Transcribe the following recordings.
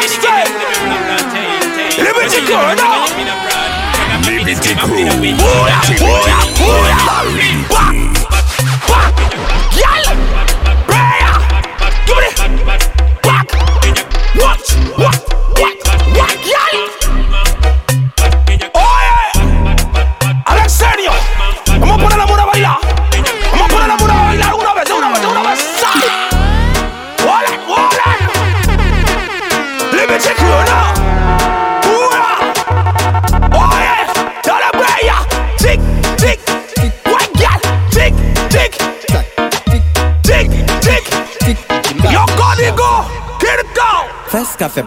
mixtape. Liberty Crew, no. Liberty Crew. Booyah, booyah, booyah. Back, back. Gyal, bonita fe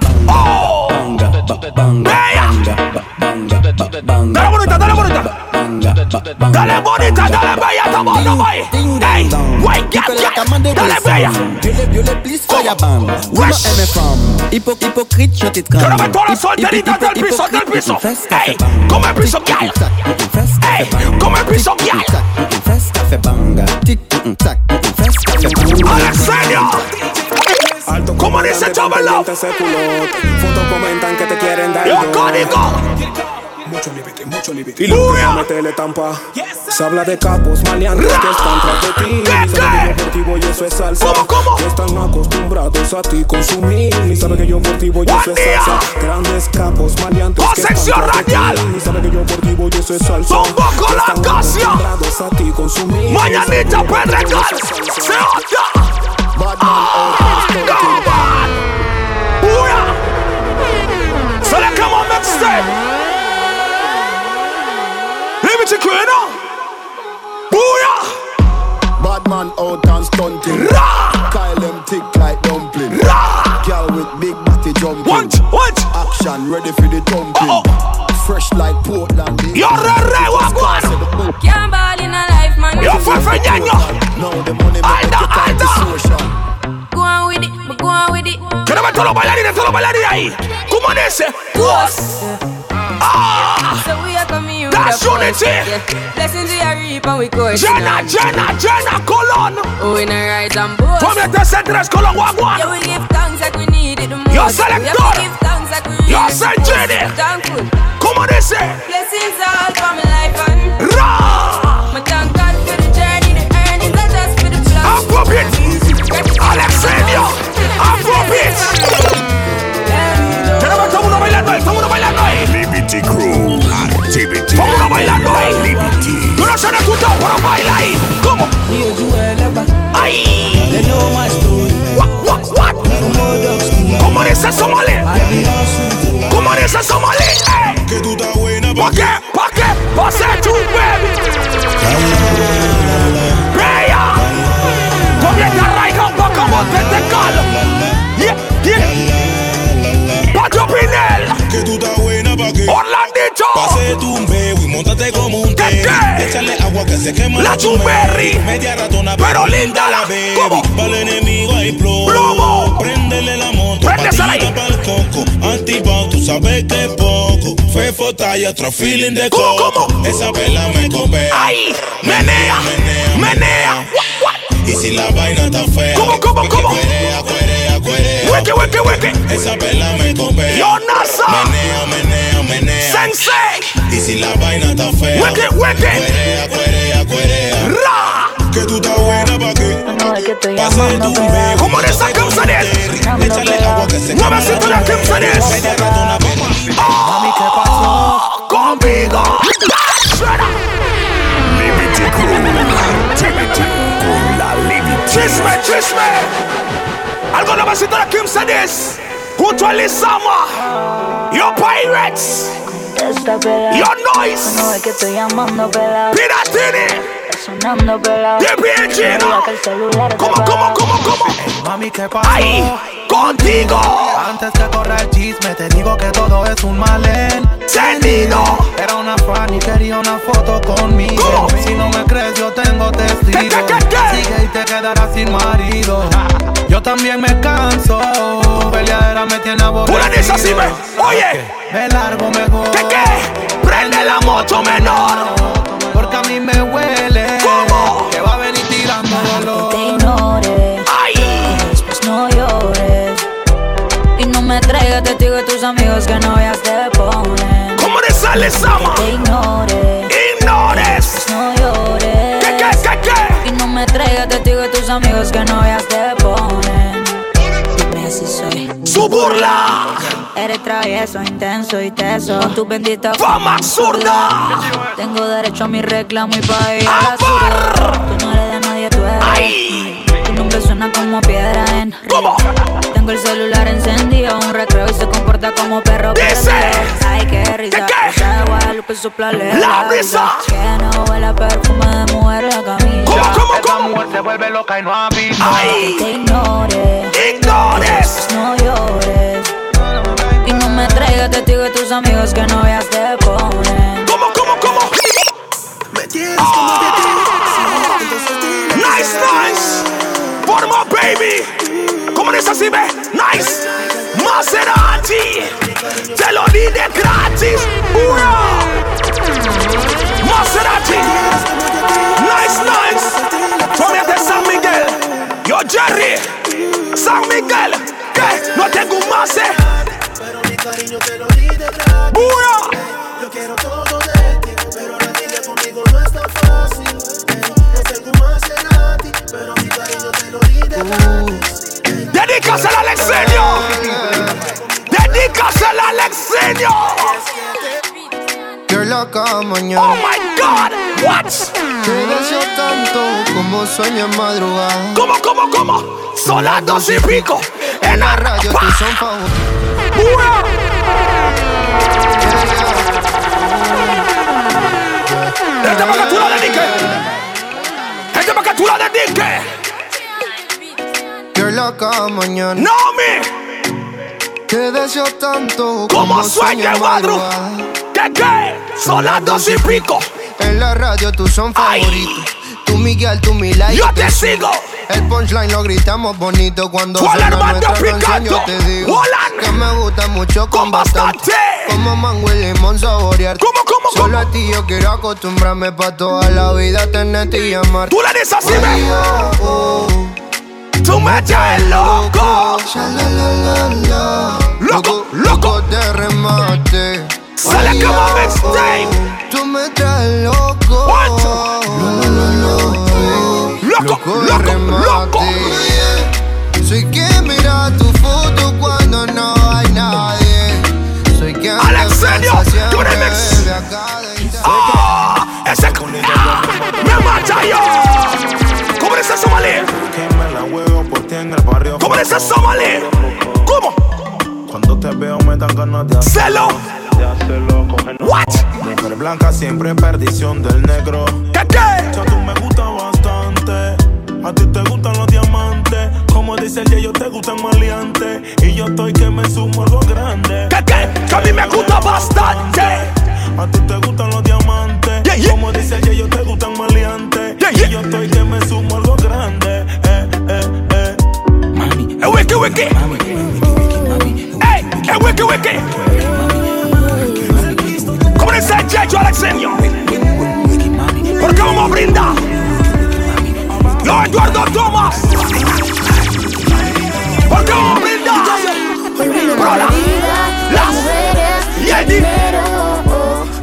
banga, banga, banga, banga, banga, banga. Dale bonita, dale bonita. Dale bonita, dale bella, tamo no boy. Hey, white girl, dale bella. Yo le please oh, fire bang. Vous me aimez femme. Hypo hypocrite, je t'ai trahi. Je remets toi le sol, délit dans tel puissant, tel puissant. Hey, comme un puissant gars. Hey, comme un puissant gars. Tic tac, fait bang. Tic tac. Culote. Fotos comentan que te quieren dar Yo dos. código. Mucho límite, mucho límite. Y lo que meterle tampa. Se habla de capos maleantes que están tras de ti. ¿Qué, Sabe que yo por ti voy, eso es salsa. ¿Cómo, cómo? Que están acostumbrados a ti consumir. Y sabe que yo por ti voy, eso es salsa. Grandes capos maleantes que están tras de ti. Y sabe que yo por ti voy, eso es salsa. Bombo con la. Mañanita Pedregal. Se oye. Ready for the thumping. Uh-oh. Fresh like Portland. Yo, re, re, wagwan. Can't ball in a life, man. Yo, fefe, ñaño. Now the money make Alda, you time to alda. social. Go on with it, but go on with it. Quiero ver todos los bailarines, todos los bailarines ahí. ¿Cómo dice? Pues. Ah. So we are coming with That's a force, unity. yeah. Blessings we are reap and we course. Jenna, Jenna, Jenna, Colón. Oh, we no rise and boast. Comiente ese tres Colón, wagwan. Yeah, we give thanks like we need it the most. Yo, We selector. Have to give thanks like we really Yo, need Saint the most. Jenny. Thankful. ¿Cómo dice? Blessings all for my life and Ra. my thank God for the journey, the earnings, not just for the plans. Afrobeat. Alexenio. Afrobeat. Quiero ver todo el mundo bailando ahí, todo el mundo bailando ahí. Liberty Crew. Activity. Todo el mundo bailando ahí. Liberty. Tú no se han escuchado, pero baila ahí. ¿Cómo? Ahí. What, what, what? ¿Cómo dice Somali? ¿Cómo dice Somali? Ey. Que tú Somali se Somali, ey! Pake, pake, pase tou, baby! Preya! Komye karay kan baka mot pete kal! Ye, ye! Patyo Pinel! Orlandito. Pase tu un bebo y montate como un ¿Qué, té? Échale agua que se quema La Chumberry. Media ratona Pero linda la- baby ¿Cómo? Para el enemigo hay plomo Plomo. Préndele la moto Préndesela ahí. Patita pa'l coco Antipao, tú sabes que es poco Fefo talla, otro feeling de ¿Cómo, coco cómo? Esa vela me copea Ahí. Menea. Menea. What? Y si la vaina está fea ¿Cómo, cómo, cómo? Cuerea, cuerea, cuerea Wiki, wiki, wiki. Esa vela me copea Yo, NASA. Menea, menea, menea Sensei. Y si la vaina está fea Wiki, wiki. Cuerea, cuerea, cuerea Ra. Que tú estás buena pa' qué No es que estoy Pase llamando, tu pero bebé ¿Cómo de esa canción es? Échale agua que se Nueva cintura, ¿qué canción Media es? ratona Oh, conmigo. Suena. Liberty Crew. Activity con la Liberty. Chisme, chisme. Algo nuevecito de Kim Sedis. Junto a Lizama. Yo Pirates. Está pelado. Yo Noise. No es que estoy llamando pelado. Piratini. Sonando pelado. ¿no? Que el celular ¿Cómo, cómo, cómo, cómo? Mami, ¿qué pasó? Ahí, contigo. Antes que corra el chisme, te digo que todo es un Encendido. Era una fan y quería una foto conmigo. ¿Cómo? Si no me crees, yo tengo testigos. ¿Qué, qué, qué, qué? Sigue y te quedarás sin marido. Yo también me canso. Peleadera me tiene aborrecido. Una de esas sí me. Oye, Me largo mejor. ¿qué qué? Prende la moto menor. Porque a mí me huele. De tus amigos que novias te ponen. ¿Cómo le sale Sama? Te ignore, Ignores. no llores. ¿Qué, qué, qué, qué? Y no me traigas testigos de tus amigos que novias te ponen. Dime si soy. Su burla. Eres travieso, intenso y teso. Con tu bendita Fama absurda. Tengo derecho a mi reclamo y pa' Suena como piedra en ¿Cómo? Tengo el celular encendido, un recreo y se comporta como perro Dice. Ay, qué risa. ¿Qué, qué? Rosa de Guadalupe soplale La brisa. Que no huele a perfume de mujer la camisa. ¿Cómo, cómo, Esa cómo? mujer se vuelve loca y no avisa. Ay. Te ignore, Ignores. no llores. Y no me traigas testigos de tus amigos que novias te ponen. ¿Cómo, cómo, cómo? Nice, nice. Forma, baby. ¿Cómo dice así, ve? Nice. Maserati. Te lo di de gratis. Ura. Maserati. Nice, nice. Tome de San Miguel. Yo, Jerry. San Miguel. ¿Qué? No tengo un más, eh. Pero mi cariño te lo di de gratis. Ura. Yo quiero todo de ti, pero rendirle conmigo no es tan fácil. No tengo más Maserati, pero mi cariño Dedícasela al exenio. Dedícasela al exenio. You're loca Oh mañana. my God. What? Te deseo tanto como sueño en madrugada. ¿Cómo, cómo, cómo? Son las dos y pico. En la Radio tú son. Este para que tú la dediques. Este para que tú la dediques. Mañana. No me. Te deseo tanto Como como sueño en madrugada. ¿Qué qué? Son las dos y pico. En la radio tú son favoritos. Tú Miguel, tú Mila y Yo te sigo. El punchline lo gritamos bonito cuando suena nuestra canción. Yo te digo que me gusta mucho Con con bastante. bastante. Como mango y limón saborear. ¿Cómo, cómo, Solo cómo? a ti yo quiero acostumbrarme pa' toda la vida tenerte y amarte. Tú le dices así, oh, oh. Tú me traes loco. Loco, loco. de remate. Sale como mixtape. Tú me traes loco. Loco, Loco, loco. Soy quien mira tu foto cuando no hay nadie. Soy quien Alex te Senio, piensa siempre tú eres mix. desde acá de Ah, ese ah, me mata yo. ¿Cómo dice Somalí? Que en el barrio. ¿Cómo dice Somalí? ¿Cómo? Cuando te veo me dan ganas de hacer. Celo. De hacerlo What? Mujer blanca siempre perdición del negro. ¿Qué qué? Ya tú me gusta bastante. A ti te gustan los diamantes. Como dice el ellos te gustan maleantes. Y yo estoy que me sumo algo grande. ¿Qué qué? Que a mí me gusta bastante. A ti te gustan los diamantes. Yeah, yeah. Como dice el ellos te gustan maleantes. Yeah. Y yo estoy que me sumo wiki wiki. Ey, eh, wiki wiki. ¿Cómo dice Checho Alexenio? Porque vamos a brindar. Yo, Eduardo Thomas. Porque vamos a brindar. Por la, las y el di-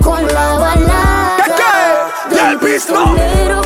Con la balada. Del pistolero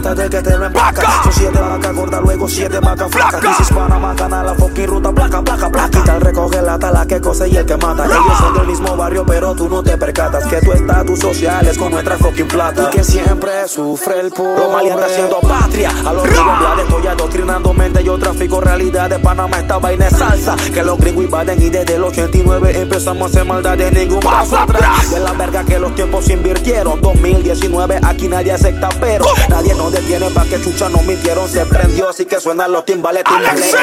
de que te lo empaca. Son siete vacas gordas, luego siete vacas flacas. Crisis Panamá, gana la fucking ruta Placa, placa, placa. Tal recoge la tala que cose y el que mata. Ellos son del mismo barrio pero tú no te percatas. Que tu estatus social es con nuestra fucking plata. Y que siempre sufre el pobre Los maleantes haciendo patria. A los gringos estoy adoctrinando mente. Yo trafico realidad de Panamá esta vaina es salsa. Que los gringos invaden y desde el 89 Empezamos a hacer maldad de ningún Paso atrás. De la verga que los tiempos invirtieron. 2019 aquí nadie acepta pero Nadie nos detiene pa' que chucha no mintieron Se prendió así que suenan los timbales timbales.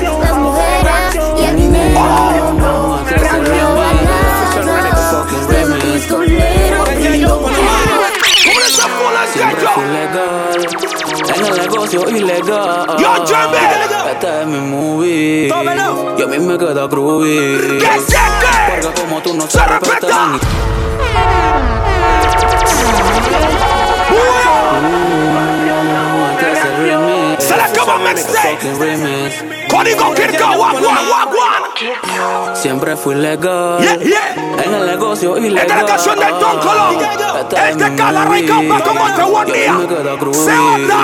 Las mujeres y el dinero. En el negocio ilegal. Yo, Jeremy. Esta es mi movie. Y a mí me queda groovy. Porque como tú no se respetan. Se la mixtape. Código Kirka. Siempre fui legal Yeah, yeah. en el negocio ilegal. Esta es la canción del Don Colón. Esta Este mi cala rica como te buen Y a mí día. me queda groovy. Se onda.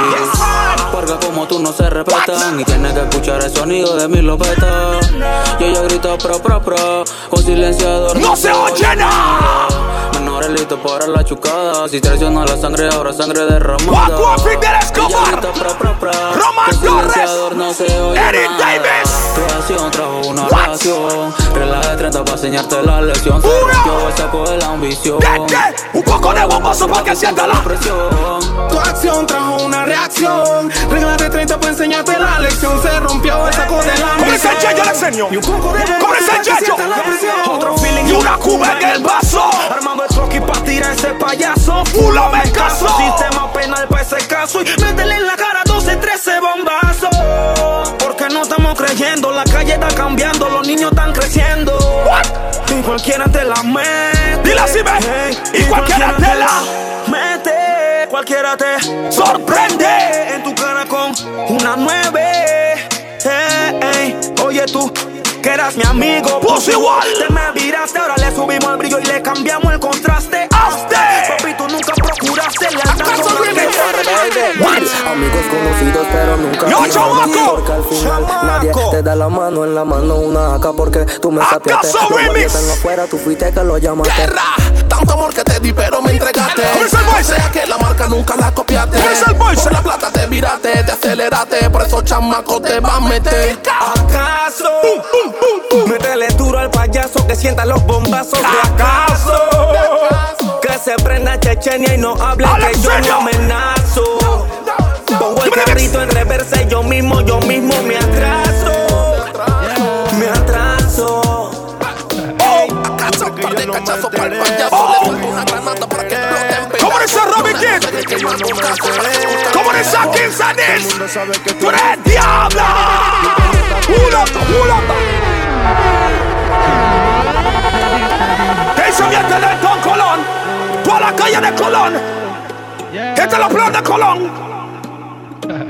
Porque como tú no se respetan y tienes que escuchar el sonido de mi lopeta. Y ella grita pro pro pro con silenciador. No se oye nada. Menores listos para la chucada. Si traiciona la sangre, ahora sangre derramada. Guap, Fidel Escobar. Pro pro pro Román Torres. silenciador no se oye Eric nada. Davis. Creación trajo una What? reacción. Relaja de 30 para enseñarte la lección. Se rompió el saco de la ambición. ¿Qué, qué? Un poco de bombazo pa' que sienta la presión. Tu acción trajo una reacción. Regla de 30 para enseñarte la lección. Se rompió el saco de la Con ese ambición. checho le enseño. Y un poco de ese para que sienta la presión. Otro feeling y una cuba en el vaso. Armando el troqui pa' tirar ese payaso. Fula me caso. Sistema penal pa' ese caso. Y métele en la cara 12, 13 bombazos. Porque no estamos creyendo. La calle está cambiando. Los niños están creciendo. Y cualquiera te la mete. Dile así, ve. Y cualquiera te la mete. Cualquiera te sorprende. en tu cara con una nueve. Ey, ey. Oye tú, que eras mi amigo. Pues igual. Te me viraste, ahora le subimos el brillo y le cambiamos el contraste. Hazte. Papi, tú nunca procuraste lealtad ¿Acaso con la que? Amigos conocidos, pero nunca Yo, amigos, chamaco. Porque al final Chamaco. nadie te da la mano en la mano una acá porque tú me sapiaste. ¿Acaso Los están afuera, tú fuiste que lo llamaste. Guerra, tanto amor que te di, pero me entregaste. ¿Cómo es el O sea que la marca nunca la copiaste. Por la plata te viraste, te aceleraste, por eso chamaco te va a meter. ¿Acaso? Que sienta los bombazos de acaso. Que se prenda Chechenia y no hable que yo no amenazo. Pongo el carrito en reversa y yo mismo, yo mismo me atraso. Me atraso. Acaso, par de cachazos para el payaso. Le suelto una granada para que. ¿Cómo dice Robin? ¿Cómo dice King Sanis? ¡Tú eres diabla! ¡Ulata, ulata! ¿Qué hizo mi gente de Don Colón? Toda la calle de Colón. Este es la plan de Colón.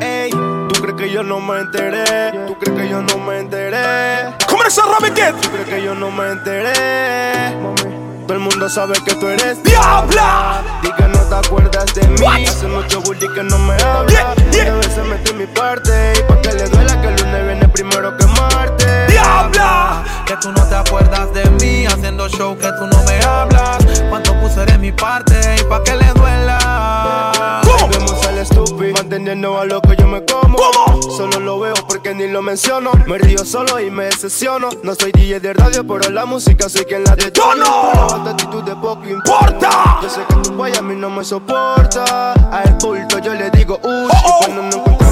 Ey, ¿tú crees que yo no me enteré? ¿Tú crees que yo no me enteré? ¿Cómo dice Robin Kid? ¿Tú crees que yo no me enteré? Todo el mundo sabe que tú eres ¡Diabla! Di que no te acuerdas de mí What? Hace mucho bully que no me habla Yeah, yeah. Y a veces metí mi parte Y pa' que le duela que el lunes viene primero que martes ¡Diabla! Que tú no te acuerdas de mí Haciendo show que tú no me hablas Cuánto puse de mi parte Y pa' que le duela. Vemos al estúpido Manteniendo a lo que yo me como ¿Cómo? Solo lo veo porque ni lo menciono Me río solo y me decepciono No soy DJ de radio pero la música soy quien la detona ¡Tono! Pero esta actitud de poco ¡Porta! yo sé que tu guay a mí no me soporta. A el bulto yo le digo uy. Oh, oh. Y cuando nos encontramos en la calle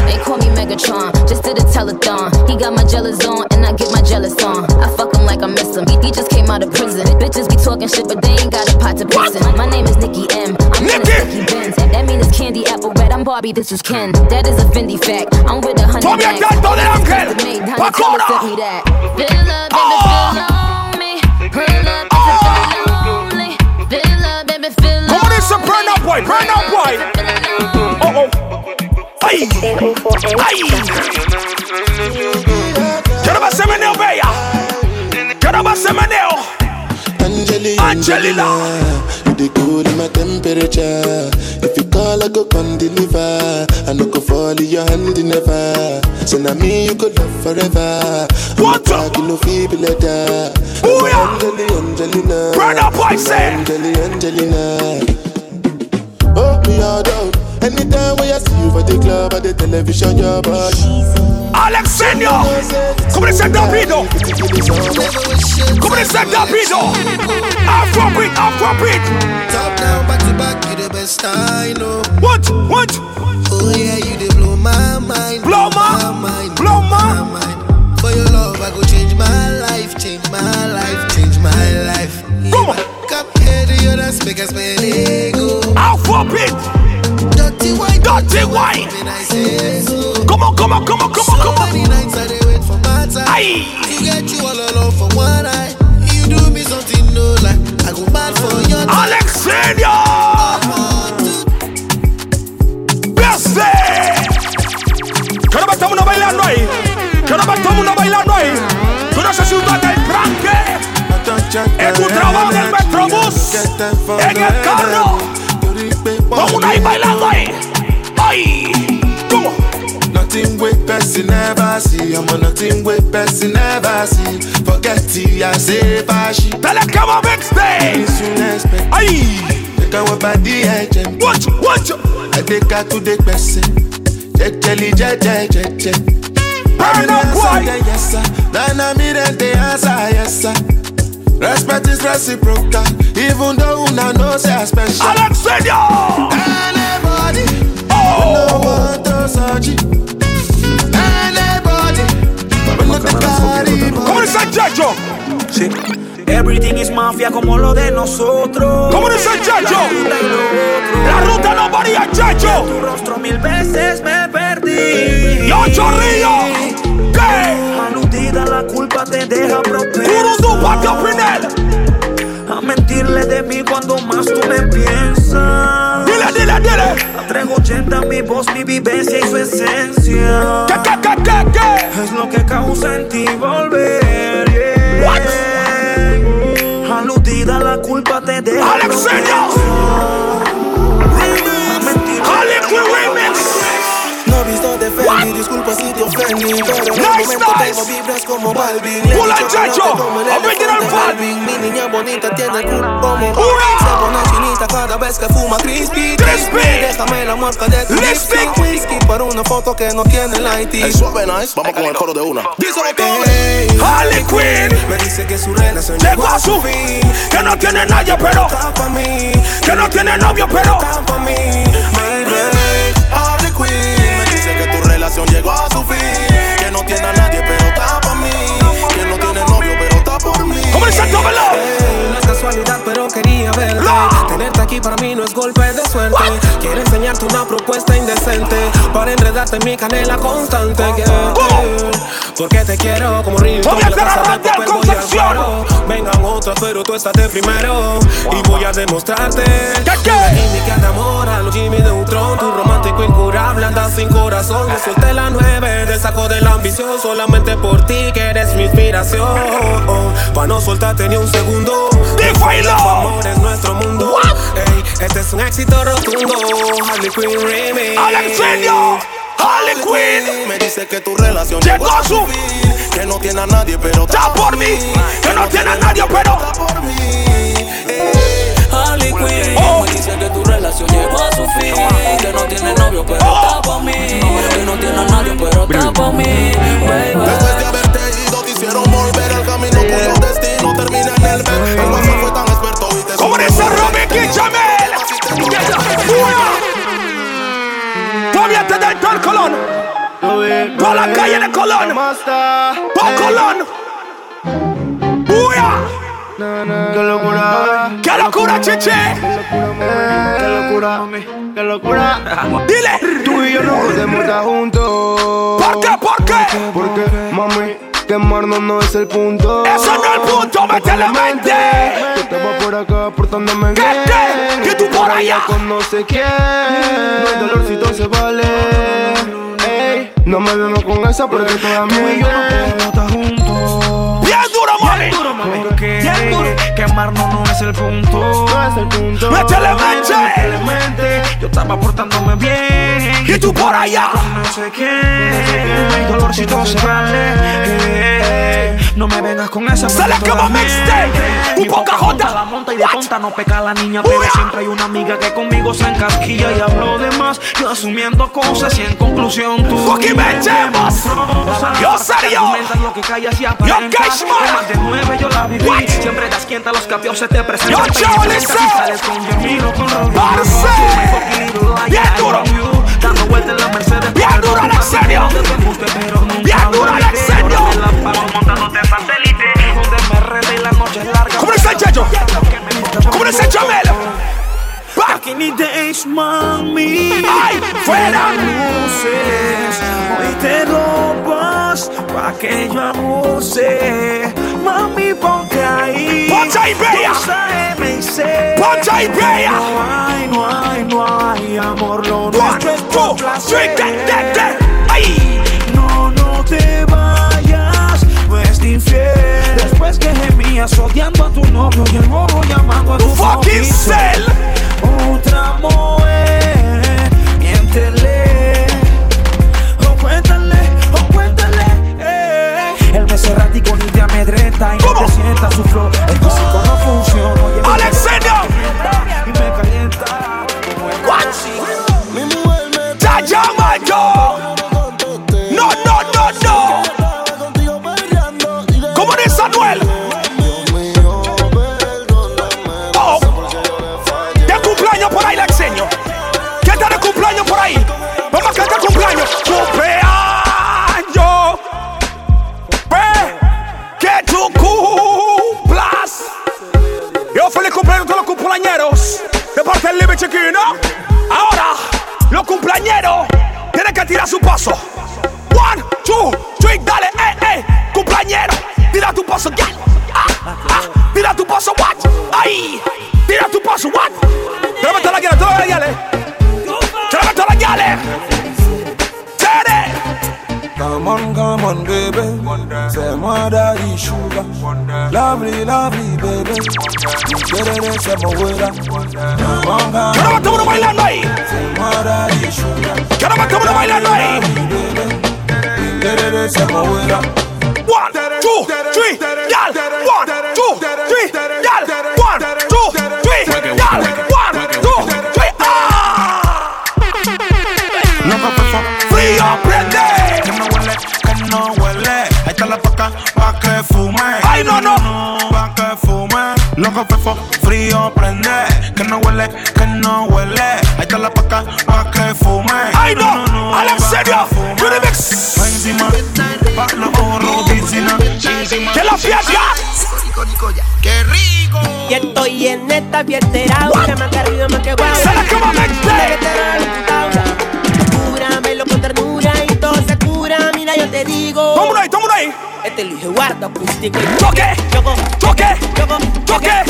Call me Megatron, just did a telethon. He got my jealous on, and I get my jealous on. I fuck him like I miss him. He, he just came out of prison. Bitches be talking shit, but they ain't got a pot to piss in. My name is Nikki M. I'm Nikki. Benz. That mean it's candy apple red. I'm Barbie, this is Ken. That is a Fendi fact. I'm with a hundred Tome el bags. canto de ángel. Custom made, honey, Pacora. Taylor sent me that. Fill up, baby, fill on me. Pull up, feel lonely. Fill up, baby, fill ¿Cómo dice Burn Up Boy? Burn Up Boy. ¡Ay! ¡Ay! Quiero más semeneo, bella. Quiero. Angelina, you the cool in my temperature. If you call, I go come deliver. I no go fall in your hand never. So now me you could love forever. What the- a no feeble letter. Booyah. Angelina, Angelina. Up Boy say. Angelina, Angelina. Oh, me all down. Anytime when I see you for the club or the television, your body. Alex Senior, come and set that beat up. Come and set that beat up. Afrobeat, Afrobeat. Top down, back to back, you the best I know. What? What? Oh yeah, you the blow my mind. Blow my, mind. blow my. mind. For your love, I go change my life, change my life, change my life. Come on. Cup head, you're the speakers, man. Ego. Afrobeat. Dirty white. Dirty white. When I say so. Oh. Come on, come on, come on, come on, come So many on. nights I wait for my time. Aye. To get you all alone for one night. You do me something no like. I go mad for your time. Alex Senior. Bessie. Que no estamos uno bailando. Que no estamos uno bailando. Tú no sé si usted está en tu trabajo en el metrobús. En el carro. Vamos una ahí bailando ahí. Ay. Nothing with person never see. I'm on nothing with person never see. Forget it, I say fashi. Dale que va mixtape. Soon expect. Ay. Take our body agent. Watch, watch. I take her to the person. Jejeli, jeje, jeje. Burn up, boy. Yes, sir. Then I meet them, they answer, yes, sir. Respect is reciprocal. Even though una know say I special. Alex Senior. Anybody. Oh. No one to search it. Anybody. But at the ¿Cómo dice Chacho? Sí. Everything is mafia como lo de nosotros. ¿Cómo dice Chacho? La ruta no varía, Chacho. Tu rostro mil veces me perdí. Yo chorrillo. ¿Qué? Aludida la culpa te deja Pinel. A mentirle de mí cuando más tú me piensas. Dile, dile, dile. A 380 mi voz, mi vivencia y su esencia. ¿Qué, qué, qué, qué, qué? Es lo que causa en ti volver. yeah. What? Aludida la culpa te deja Alex Pero en Nice, momento nice. tengo vibras como Balvin Le Pula, chacho. Original. Balvin Mi niña bonita tiene el culo como Ura. Se pone chinita cada vez que fuma crispy Crispy. Déjame la marca de tu Lipstick. lipstick Whisky para una foto que no tiene light El suave nice, vamos con el coro de una. Díselo todo Harley Quinn. Me dice que su relación Llegó a su fin. Que no tiene nadie, pero. Está pa' mí Que no tiene novio, pero. Está pa' mí relación llegó a su fin. Que no tiene a nadie, pero está por mí. Que no tiene novio, pero está por mí. ¿Cómo dice Tómelo? No es casualidad, pero quería verte. Tenerte aquí para mí no es golpe de suerte. Quiero enseñarte una propuesta indecente para enredarte en mi canela constante. yeah. Porque te quiero como río. Voy a hacer al Concepción. Vengan otras, pero tú estás de primero. Y voy a demostrarte. ¿Qué, qué? La química de amor a los Jimmy Neutron. Tu romántico incurable, andas sin corazón. Me solté la nueve del saco de la ambición. Solamente por ti, que eres mi inspiración. Pa' no soltarte ni un segundo. Amor es nuestro mundo. Ey, este es un éxito rotundo. Harley Quinn Remix. Alex Senior. Harley Quinn. Me dice que tu relación Llegó a su fin. Que no tiene a nadie, pero Está por mí. Que no tiene nadie, pero. está por mí. Harley Quinn Oh. me dice que tu relación llegó a su fin. Que no tiene novio, pero Oh. está pa' mí. Que no tiene a nadie, pero está pa' mí. Baby. Después de haberte ido, te hicieron volver al camino cuyo destino termina en el El Colón. Por la calle de Colón. Por Colón. ¡Buya! Qué locura, ¡Qué locura, chiche! qué locura, qué locura. Dile. Tú y yo no podemos estar juntos. ¿Por qué? ¿Por qué? Porque, mami, quemarnos no es el punto. Eso no es el punto, métele mente. Yo estaba por acá portándome ¿Qué, bien. ¿Qué tú por allá? Con no sé quién. No hay dolorcito se vale. Ey, no me vemos con esa porque toda mi y yo no podemos estar juntos. Bien duro, mami. Porque quemarnos no es el punto. No es el punto. Métele mente. Yo estaba portándome bien. Y tú por allá. No sé qué. Hay dolorcito se vale. No me vengas con esa acaba toda mixtape. Mi poca jota. la monta y de tonta no peca la niña, pero siempre hay una amiga que conmigo se encasquilla y hablo de más. Yo asumiendo cosas y en conclusión tú. Fucking metemos. Yo serio. Lo que callas y. En más de nueve yo la viví. Siempre das a los capios se te presentan. Yo, sales con Yamilo, con Rodrigo. Bien duro. Dando vueltas en la Mercedes. Bien duro, en serio. Bien duro, en dice Checho? ¿Cómo dice el Chamel? Back in the days, mami. ¡Ay, fuera! luces. Hoy te robas pa' que yo abuse. Mami, ponte ahí. Ponte ahí, bella. Ponte ahí, bella. No hay, no hay, no hay amor. Lo nuestro es por placer. Odiando a tu novio y el morro llamando a tu Fucking cell. Otra mujer, miéntele. O cuéntale, o cuéntale. eh. El mes errático ni te amedrenta y no te sientas su flor. El físico no funciona. oye, me calienta Y me calienta. como el What? Mi mujer me Ya lovely, lovely, baby. Better than some water. Mwanga. Kana watu wana baila nai. Mwara yeshuna. Kana watu wana baila nai. Better than some water. One, two, three, yal. One, two, three, yal. One, two, three, yal. One, two, three, ah. Free your breath. Eh. Come no huele, come no huele. Ahí está la paca pa' que fume. Ay, no, no. no. Loco fefo, frío prende. Que no huele, que no huele. Ahí está la paca pa' que fume. Ay, no. Alex, pa' serio. que fume. Remix. Pa' encima, pa' la oro, piscina. Que la fiesta. ¡Qué rico! Y estoy en esta fiestera, que más que arriba, más que guay. Se la acaba Ahí. Este Luis Eduardo acústico y Toque, choco, toque, choco,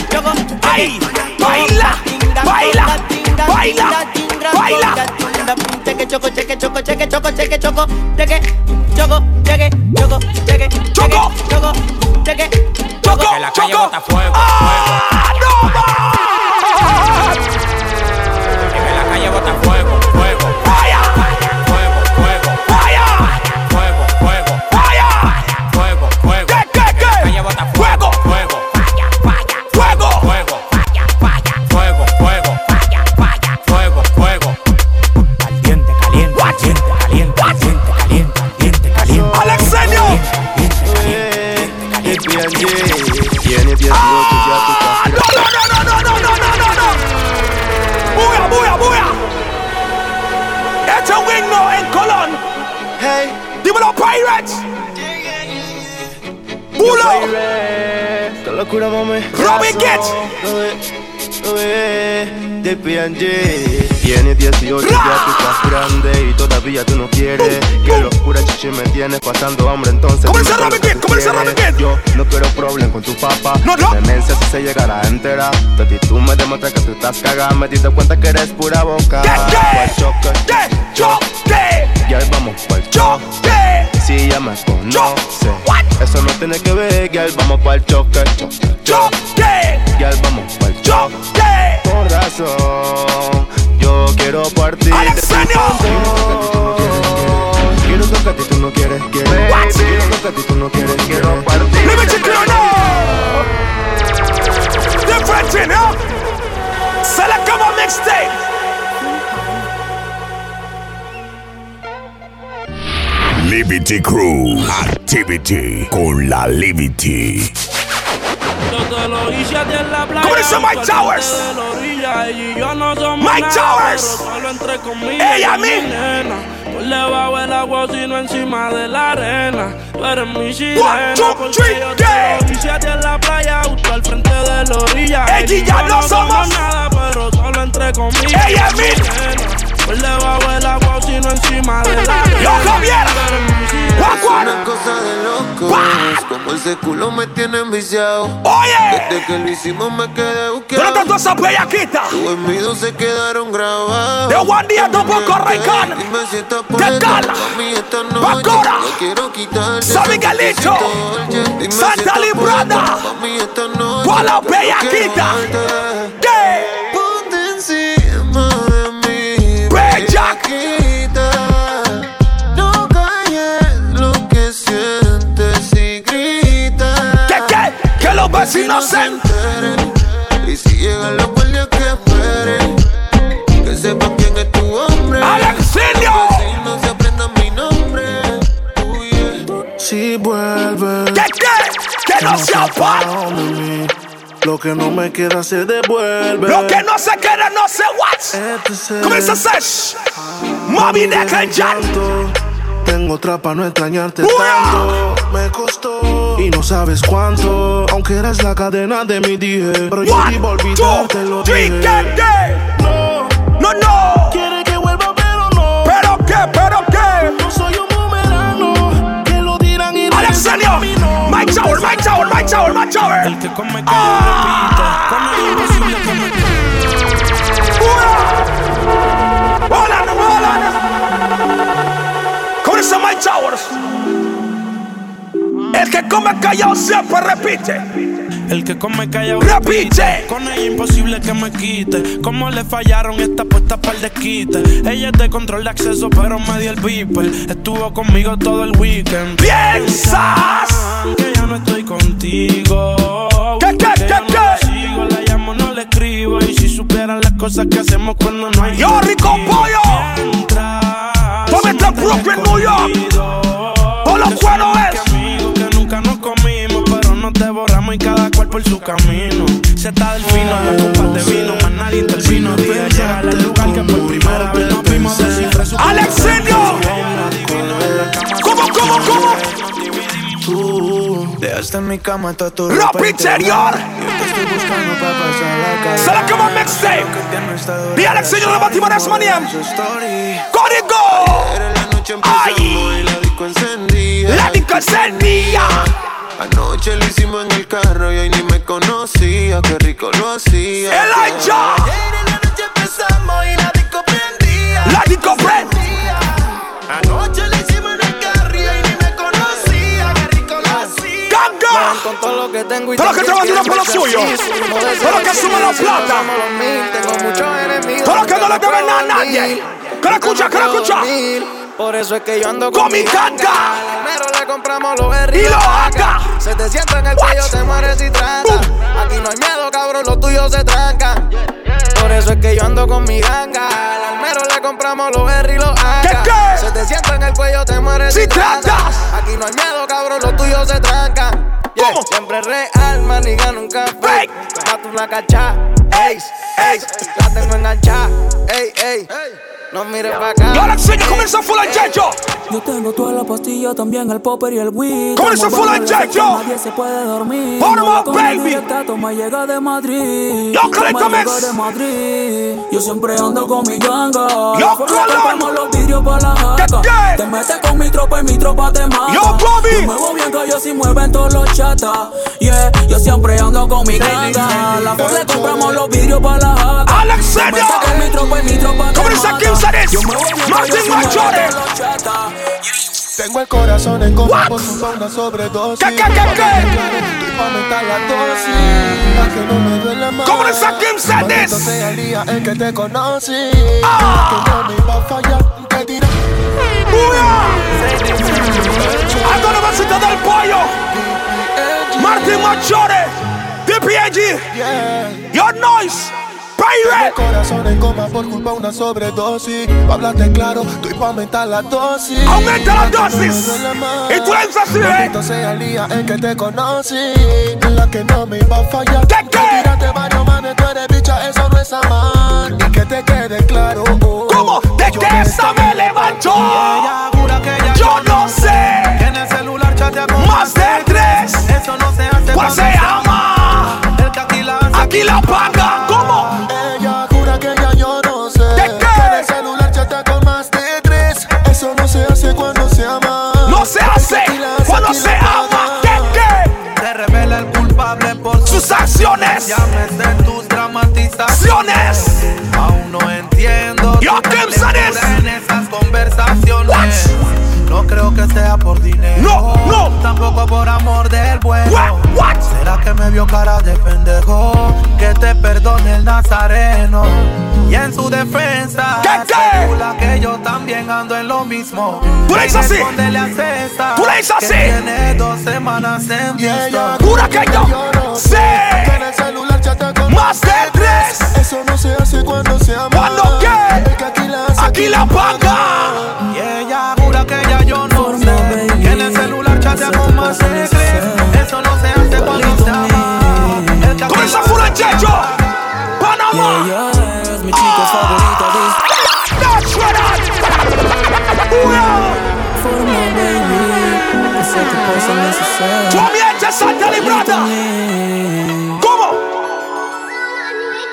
choco, Ay, baila, baila, baila, baila. Cheque, choco, cheque, choco, cheque, choco, cheque, choco, cheque, choco, cheque, choco, cheque, Choco. choco, cheque, Choco, Que la calle choco. bota fuego, Ah, no más. get your wing now in Cologne. Hey, they were pirates. Bulo. Qué locura, mami. Robin Get. Lo ve, lo ve, Tienes 18, ya tú estás grande y todavía tú no quieres Que locura chichi me tienes pasando hambre entonces tú ¿Cómo dice quieres. Robin Gibb? Yo no quiero problem con tu papá No, no. Demencia si se llegara a enterar De ti tú me demuestras que tú estás cagada Me diste cuenta que eres pura boca. Pa'l choque ¿Qué? Choque. Ya vamos pa'l choque. Si ya me conoce What? Eso no tiene que ver, girl, vamos pa'l choque, choque, Choque. Girl, vamos pa'l Choque. Con razón, yo quiero partir Quiero tocarte, tú no quieres, quieres. Quiero tocarte, tú no quieres, quiero partir Let me check it out Different thing, huh? Select come on mixtape. Liberty Crew, Activity con la Liberty. ¿Cómo dice Mike Towers? Mike Towers. Ella a mí. Del agua, sino encima de la arena. Tú eres mi sirena. One, two, three, yo te en la playa, justo al frente de la orilla. Ella y ya no somos nada, pero solo entre. Ella. Por debajo del agua, sino encima de la. Yo Javier. Una cosa de locos, como ese culo me tiene enviciado. Oye, desde que lo hicimos me quedé buqueado. ¿Dónde están esas bellaquitas? Tus envidios se quedaron grabados. De one día no poco recán. Dime si estás De cala. Quitarte. San Miguelito. Santa Librada. Con la bellaquita. Se enteren. Y si llegan los guardias que esperen. Que sepan quién es tu hombre. ¡Alexinio! No se aprendan mi nombre. Si vuelve. ¿Qué, qué? Que no se apague. de mí. Lo que no me queda se devuelve. Lo que no se queda no se what. Comienza a ser. Mami de Kenjan. Tengo otra para no extrañarte Uy. tanto. Me costó y no sabes cuánto. Aunque eres la cadena de mi dije. Pero yo two, olvidarte lo three, dije. No, No, no. quiere que vuelva, pero no. ¿Pero qué? ¿Pero qué? No soy un boomerang. Que lo tiran y Alexinio. regresan a mí, no. Mike Tower, Mike Tower, Mike Tower, Mike Tower. El que come imposible que me Hola, no, hola. ¿Cómo dice Mike Towers? El que come callado siempre repite. El que come callado Repite. Con ella imposible que me quite. Como le fallaron esta puesta para el desquite. Ella es de control de acceso, pero me dio el beeper. Estuvo conmigo todo el weekend. Piensas que ya no estoy contigo. ¿Qué, qué, Que qué, no qué? sigo, la llamo, no le escribo. Y si supieran las cosas que hacemos cuando no hay. Yo, rico por su camino. Se está del fino, la copa de vino, más nadie intervino. Dije llegar al lugar que por primera vez nos vimos descifrar su Alexinio. ¿Cómo, cómo, cómo? Tú dejaste en mi cama toda tu Ropa interior. Yo te estoy buscando para pasar la calle. Se la cama mixtape. Di Alexinio de Batimanes Maniam. story. Código. Ay. y la disco encendía. Anoche lo hicimos en el carro y hoy ni me conocía. Qué rico lo hacía. Elijah. Era la noche empezamos y la disco prendía. La disco prend. Anoche lo hicimos en el carro y hoy ni me conocía. Qué rico lo hacía. Ganga. Con todo lo que tengo y Todo lo que trabaja por lo suyo. Todo lo que suma la plata. Tengo muchos enemigos. Todo lo que no le debe nada a nadie. Que lo escucha, que lo escucha. Por eso es que yo ando Con mi ganga. Primero le compramos los berries Y lo haga. Se te sienta en el cuello, te mueres y tranca. Aquí no hay miedo, cabrón, los tuyos se trancan. Por eso es que yo ando con mi ganga. Al almero le compramos los berries y los haga. ¿Qué, qué? Se te sienta en el cuello, te mueres Si y tranca. trancas. Aquí no hay miedo, cabrón, los tuyos se trancan. Siempre real, maniga, nunca fake. Mato una cacha, ey, ey. La tengo enganchada, ey, ey. No mires pa' acá. Y Alexinio comienza full en yeyo. Yo tengo toda la pastilla, también el popper y el weed. ¿Cómo Como full yo? Nadie se puede dormir. Con baby. toma llega de Madrid. Yo, Caleta llega Mix. de Madrid. Yo siempre ando con mi ganga. Yo, Colón. compramos los vidrios para la jaca. Te metes con mi tropa y mi tropa te mata. Yo, Bobby. Yo muevo bien que yo sí mueven todos los chatas. Yeah, yo siempre ando con mi ganga. La Ford le compramos los vidrios para la jaca. Alexinio. Te metes con mi tropa y mi tropa te ¿Cómo mata. Los chatas. Tengo el corazón en What? por una sobredosis. ¿Qué, qué, qué, qué? Aumentar la dosis, que no me duele más. ¿Cómo dice Kim Saris? Maldito sea el día en que te conocí. Ah. Que no me iba a fallar, te diré. Ando la vasita del pollo. Martin Machore. DPAG. Yeah. Your noise. Mi corazón en coma por culpa una sobredosis. Háblate claro, estoy pa' aumentar la dosis. Aumenta la dosis. Y tú eres así, ¿eh? Sea el día en que te conocí. En la que no me iba a fallar. ¿Qué, qué? Me tiraste varios manes, tú eres bicha, eso no es amar. Y que te quede claro. oh, ¿Cómo? ¿De qué esa me levantó? Ella jura que ella Yo no sé. Que en el celular chatea con Más de tres. Eso no se hace ¿Cuál se llama? Aquí la paga. ¿Cómo? Ella jura que ya yo no sé. ¿De qué? Que en el celular chatea con más de tres. Eso no se hace cuando se ama. No se hace cuando se ama. ¿De qué? Se revela el culpable por Sus acciones. Llames de tus dramatizaciones. Aún no entiendo Yo, en esas conversaciones. No creo que sea por dinero. No, no. Tampoco por amor del bueno. What? Vio cara de pendejo? Que te perdone el nazareno. Y en su defensa, ¿Qué, qué? especula que yo también ando en lo mismo. Tú le dices así. Tú le dices que así. Tiene dos semanas en Y ella visto. Jura que yo no sé. Que en el celular chatea con Más de tres. Eso no se hace cuando se ama. ¿Cuándo qué? Que aquí la hace, Aquí la paga. Y ella jura que ya yo no sé en el celular chatea con más de tres Eso no se hace cuando se ama Con esa la fura hace, checho. Panamá. Yeah, yeah, es mi chica favorita. Dice, That's right. Uya. forma, baby. Esa que cosa necesaria. Tu ambiente Santa Librada. ¿Cómo?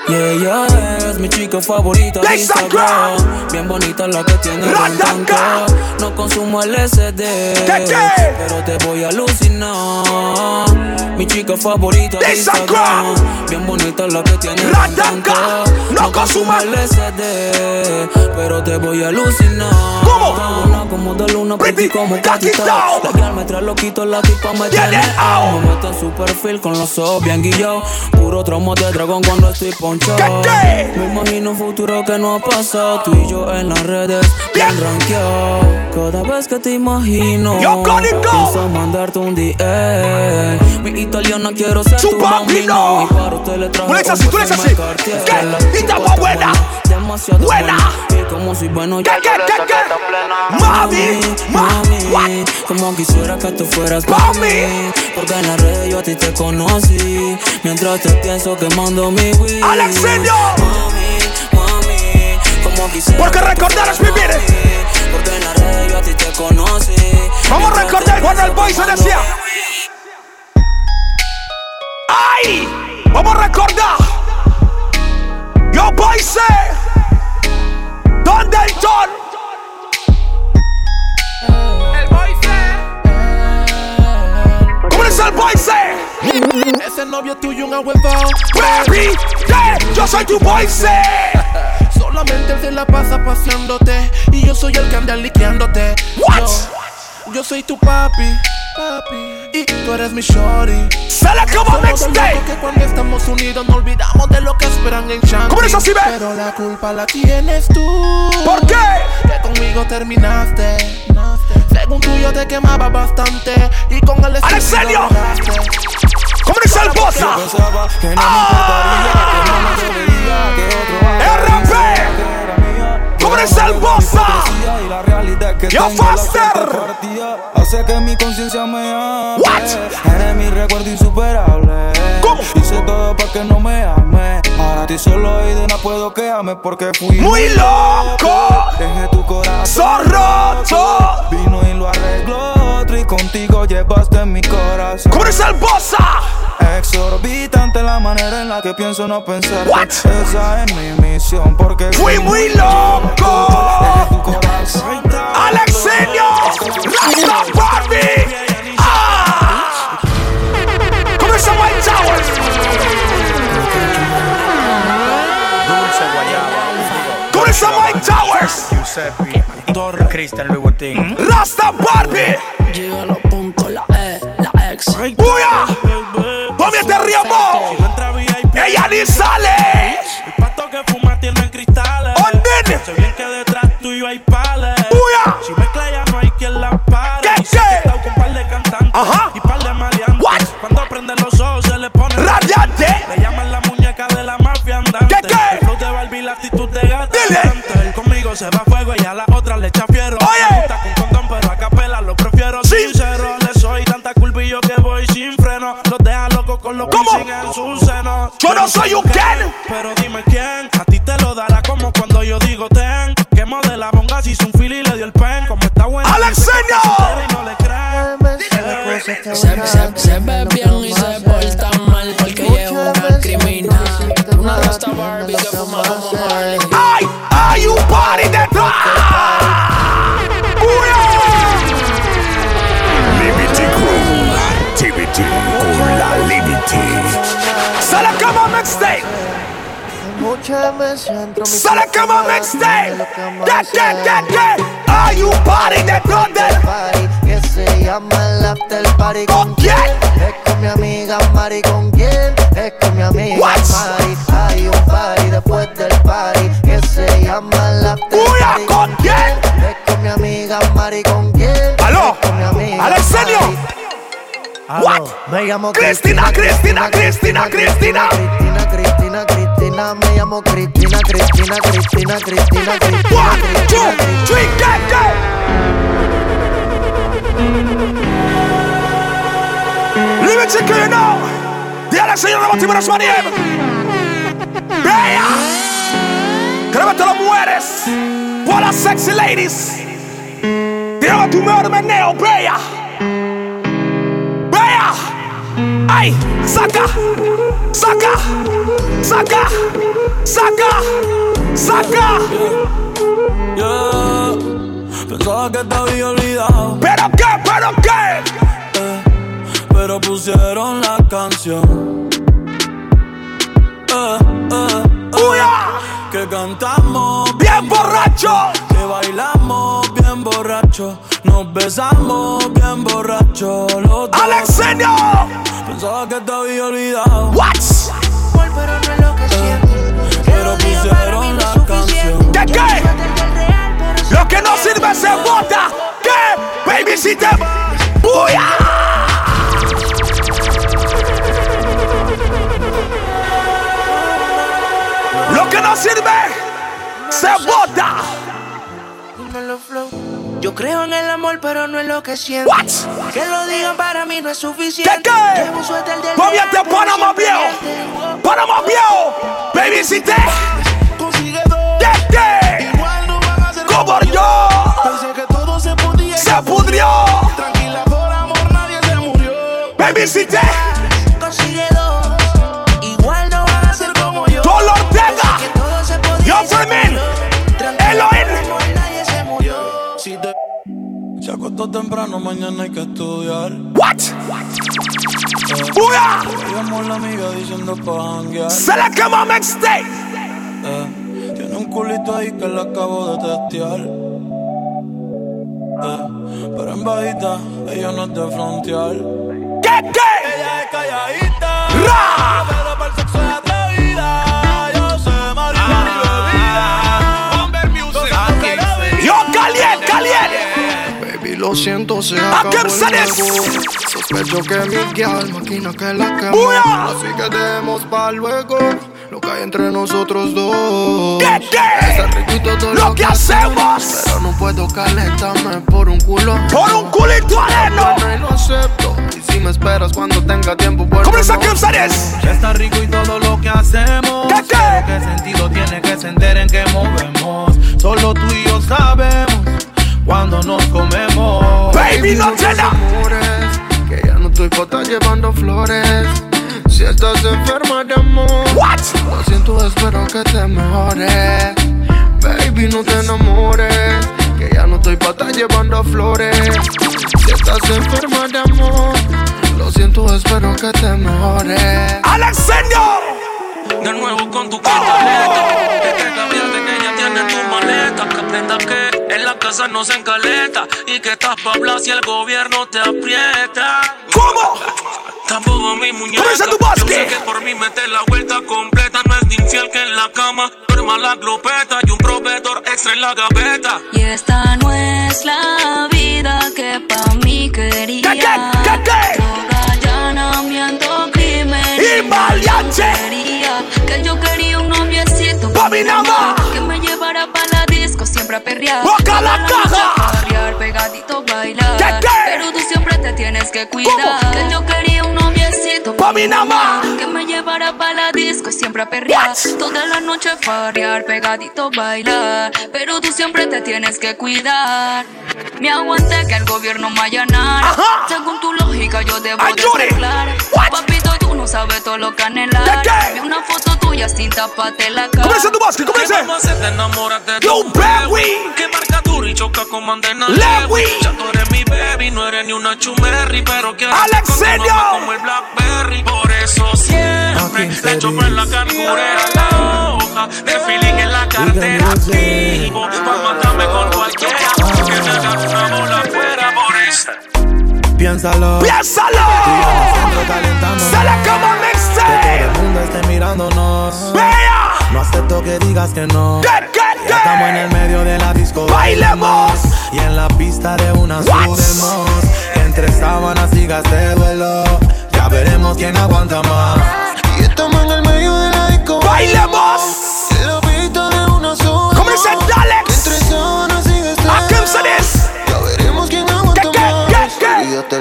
Yeah, yeah, es mi chica favorita de Instagram. Bien bonita la que tiene blanca. No consumo LSD, pero te voy a alucinar. Mi chica favorita de Instagram. Bien bonita la que tiene blanca. No consumo LSD, pero te voy a alucinar. ¿Cómo? Como de luna, pretty como Catita. La girl me trae loquito, la tipa me Tiene. Me mete en su perfil con los ojos bien guillados. Puro trauma de dragón cuando estoy ponchado. Imagino un futuro que no ha pasado. Tú y yo en las redes, bien rankeado. Cada vez que te imagino, Yo, pienso mandarte un DM. Mi italiana quiero ser tu bambino. Y para usted le traje un perfume así. ¿Qué? La Y tipa tapa está buena. Demasiado Buena. Y como soy bueno, ¿Qué, ya qué, qué, qué? Mami, mami, como quisiera que tú fueras Pa' para mí. Porque en las redes yo a ti te conocí. Mientras te pienso quemando mi weed. Alexindio. Como. Porque recordar es vivir. Porque en las redes yo a ti te conocí. Vamos a recordar cuando el boy se decía. ¡Ay! Vamos a recordar. Yo boy sé. ¿Dónde el John? ¿Cómo es el boy sé? Ese novio tuyo un ahuevado. Baby, yeah, yo soy tu boy sé. Solamente él se la pasa paseándote. Y yo soy el que anda liqueándote. What? Yo, yo soy tu papi. Papi. Y tú eres mi shorty. Sale como locos que cuando estamos unidos no olvidamos de lo que esperan en Shanghai. ¿Cómo es así, ve? Pero la culpa la tienes tú. ¿Por qué? Que conmigo terminaste. Según tú yo te quemaba bastante. Y con el lograste. ¿Cómo dice el bossa? pensaba que no me importaría, que no me dolería, que otro RP. ¿Cómo dice el bossa? Y la realidad que Yo, tengo partida Hace que mi conciencia me hable What? Eres mi recuerdo insuperable ¿Cómo? Hice todo para que no me ame Ahora ti solo y de nada puedo quejarme Porque fui Muy loco. Dejé tu corazón Zorroto. Vino y lo arregló otro Y contigo llevaste mi corazón ¿Cómo el bossa? Exorbitante la manera en la que pienso no pensar What? Esa es mi misión porque Fui muy loco. Giuseppe. Torre. Cristian Louboutin. Rasta Barbie. Llega a los puntos, la E, la X. ¡Buya! ¡Tome este riamo! ¡Ella ni sale! El pato que fuma tiene cristales. ¡Ondine! Sé bien que detrás tuyo hay pales. ¡Buya! Si mezcla ya no hay quien la pare. ¿Qué, qué? con par de cantantes. Ajá. Se va a fuego y a la otra le echa fierro. Oye. Me gusta con condón, pero a capela lo prefiero sincero. Le soy tanta culpa y yo que voy sin freno. Los deja locos con los ¿Cómo? piercing en sus senos. Yo no soy un Ken. Pero dime quién, a ti te lo dará como cuando yo digo ten. Que modela bonga si hizo un fili y le dio el pen. Como está bueno. ¡Alexeño! Y no le creen. Se, se, se Muchas veces entro a mi ¡Se la cama mixtape! ¡Que, que, que, que! ¡Hay un party detrás del party que se llama el after party. ¿Con quién? Es con mi amiga Mari. ¿Con quién? Es con mi amiga? Mari. Hay un party después del party que se llama el after Uy, party. ¿con quién? Es con mi amiga Mari. ¿Con quién? ¡Aló! ¡Alexenio! Mari. What? Me llamo Cristina, Cristina, Cristina, Cristina. Cristina, Cristina, Cristina, me llamo Cristina, Cristina, Cristina, Cristina, Cristina, One, two, three, get, get! Know! Dígale al señor de Baltimore por las sexy ladies. Tírame tu mejor meneo. Ay, saca, saca, saca, saca, saca. Yeah. Pensaba que te había olvidado, ¿Pero qué? ¿Pero qué? eh, pero pusieron la canción. Eh, eh, eh, ¡Uya! que cantamos, Bien borracho. que bailamos bien borracho, nos besamos bien borracho. Los dos. Alexenio. Pensaba que te había olvidado, What? pero no es lo que siento. Pero pusieron la canción. ¿Qué qué? Lo que no sirve se bota. ¿Qué? Baby, si te. ¡Uya! Lo que no sirve se bota. Yo creo en el amor, pero no es lo que siento. What? Que lo digan para mí no es suficiente. ¿Qué qué? Llevo un suéter del Todavía día, te pero Panama siempre viejo. este. Panama viejo. Baby, si te. Consigue dos. ¿Qué qué? Igual no van a ser Como yo. Pensé que todo se podía. y Se pudrió. Tranquila, por amor nadie se murió. Baby, si te. Acostó temprano, mañana hay que estudiar. What? ¡Uya! Llamo a la amiga diciendo pa' janguear. Se la quema mixtape. Eh, tiene un culito ahí que le acabo de testear. Eh, pero en bajita, ella no es de frontear. ¿Qué qué? Ella es calladita. ¡Ra! Pero para el sexo es atrevida. Lo siento, se ¿A acabó el juego. Sospecho que mi guial máquina que la quemó. Así que dejemos pa' luego lo que hay entre nosotros dos. ¿Qué qué? Está riquito todo Lo que hacemos. Pero no puedo calentarme por un culo. Por un culito areno. No lo acepto. Y si me esperas cuando tenga tiempo, pues ¿Cómo dice que sales? Está rico y todo lo que hacemos. ¿Qué, qué? Qué sentido tiene que se enteren que movemos. Solo tú y yo sabemos cuando nos comemos. Baby, no te da. amores, que ya no estoy estar llevando flores. Si estás enferma de amor, What? lo siento, espero que te mejores. Baby, no te enamores, que ya no estoy pa' estar llevando flores. Si estás enferma de amor, lo siento, espero que te mejores. Alexenio. De nuevo con tu cantaleta. Que te cambiaste que ya tienes tu maleta. Que aprendas que en la casa no se encaleta. Y que estás pa' hablar si el gobierno te aprieta. ¿Cómo? Tampoco mi muñeca. ¿Cómo dice tu Yo sé que por mí meter la vuelta completa. No es ni infiel que en la cama. Duerma la glopeta y un proveedor extra en la gaveta. Y esta no es la vida que pa' mí quería. ¿Qué, qué, qué, qué? Droga, allanamiento, crimen Y maleante. Que yo quería un noviecito Pa' mi nada siempre a perrear. ¡Boca la caja! pegadito bailar. ¿Qué, qué? Pero tú siempre te tienes que cuidar. ¿Cómo? Que yo quería un noviecito Pa' mí nada. Que me llevara pa' la disco siempre a perrear. Toda la noche farrear, pegadito bailar. Pero tú siempre te tienes que cuidar. Me aguanté que el gobierno me allanara. Según tu lógica, yo debo de. What? Papito, sabes todo lo que anhelar. Vi una foto tuya sin taparte la cara. Comienza tu básquet, ¿Qué comienza. Te enamoras de Yo, tu baby. Que marca duro y choca como andena Lewy. Ya tú eres mi baby, no eres ni una chumerri, pero quiero Alexenio. como el Blackberry. Por eso siempre le choco en la carburera la hoja, de feeling en la cartera activo, pa' matarme con cualquiera, que me haga una bola afuera, por eso. Piénsalo. ¡Piénsalo! ¡Se le acaba el Que mixtape! todo el mundo esté mirándonos. ¡Vea! No acepto que digas que no. ¿Qué, qué, Ya estamos en el medio de la disco. ¡Bailemos! Y en la pista de una What? subemos. Entre sábanas sigas de duelo. Ya veremos quién aguanta más.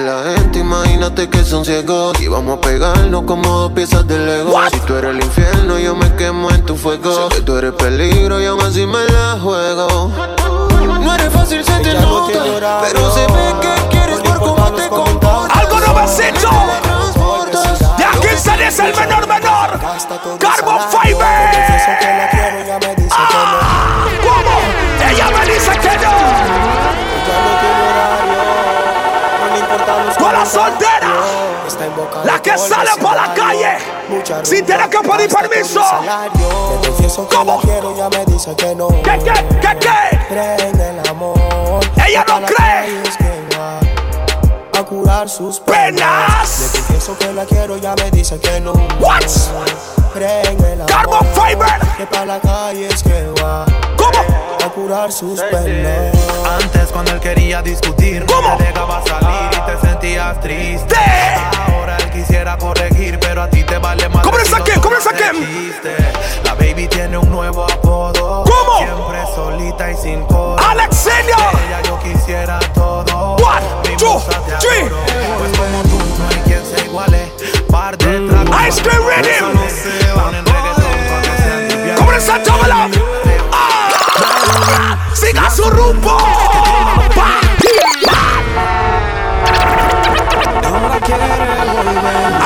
La gente, imagínate que son ciegos. Y vamos a pegarnos como dos piezas de Lego. What? Si tú eres el infierno, yo me quemo en tu fuego. Sé que tú eres peligro y aún así me la juego. No eres fácil, se te no nota. Pero se ve que quieres por cómo te comportas. ¡Algo nuevecito! Transportas. ¡De aquí dice el menor menor! ¡Carbon Fiber! Ah, ¿Cómo? Ella me dice que no. Soltera. La que sale por la calle. Sin tener que pedir permiso. Confieso que ¿Cómo? la quiero, ya me dice que no. ¿Qué, qué, qué, qué? Ella no Para cree. A curar sus Penas. Le confieso que la quiero, ya me dice que no. What? Cree en el amor. Carbon Fiber. Que para la calle es que va ¿Cómo? A curar sus penas. Antes cuando él quería discutir, ¿Cómo? te dejaba salir y te sentías triste. Te. Ahora él quisiera corregir, pero a ti te vale más. ¿Cómo le saqué? ¿Cómo le saqué? La baby tiene un nuevo apodo. ¿Cómo? Siempre solita y sin coro. Alexenio. Ella yo quisiera todo. One, two, three. Pues como tú no hay quien se iguale. Par de tragos. Ice cream rhythm. Eso no se ¡Siga su rumbo!